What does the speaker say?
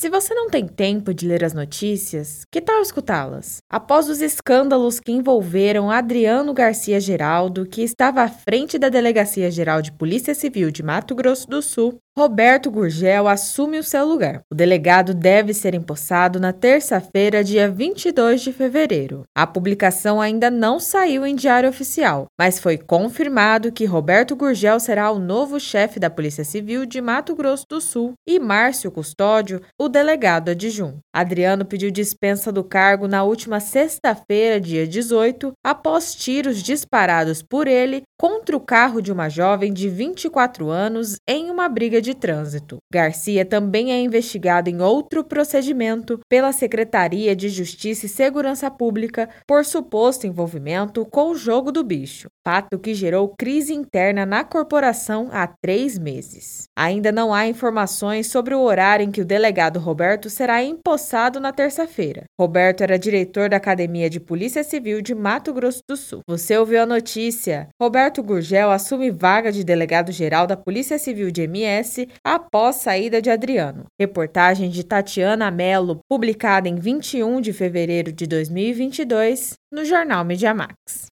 Se você não tem tempo de ler as notícias, que tal escutá-las? Após os escândalos que envolveram Adriano Garcia Geraldo, que estava à frente da Delegacia Geral de Polícia Civil de Mato Grosso do Sul, Roberto Gurgel assume o seu lugar. O delegado deve ser empossado na terça-feira, dia 22 de fevereiro. A publicação ainda não saiu em diário oficial, mas foi confirmado que Roberto Gurgel será o novo chefe da Polícia Civil de Mato Grosso do Sul e Márcio Custódio, o delegado adjunto. Adriano pediu dispensa do cargo na última sexta-feira, dia 18, após tiros disparados por ele contra o carro de uma jovem de 24 anos em uma briga de trânsito. Garcia também é investigado em outro procedimento pela Secretaria de Justiça e Segurança Pública por suposto envolvimento com o jogo do bicho, fato que gerou crise interna na corporação há três meses. Ainda não há informações sobre o horário em que o delegado Roberto será empossado na terça-feira. Roberto era diretor da Academia de Polícia Civil de Mato Grosso do Sul. Você ouviu a notícia? Roberto Gurgel assume vaga de delegado-geral da Polícia Civil de MS após saída de Adriano. Reportagem de Tatiana Mello, publicada em 21 de fevereiro de 2022 no jornal Mediamax.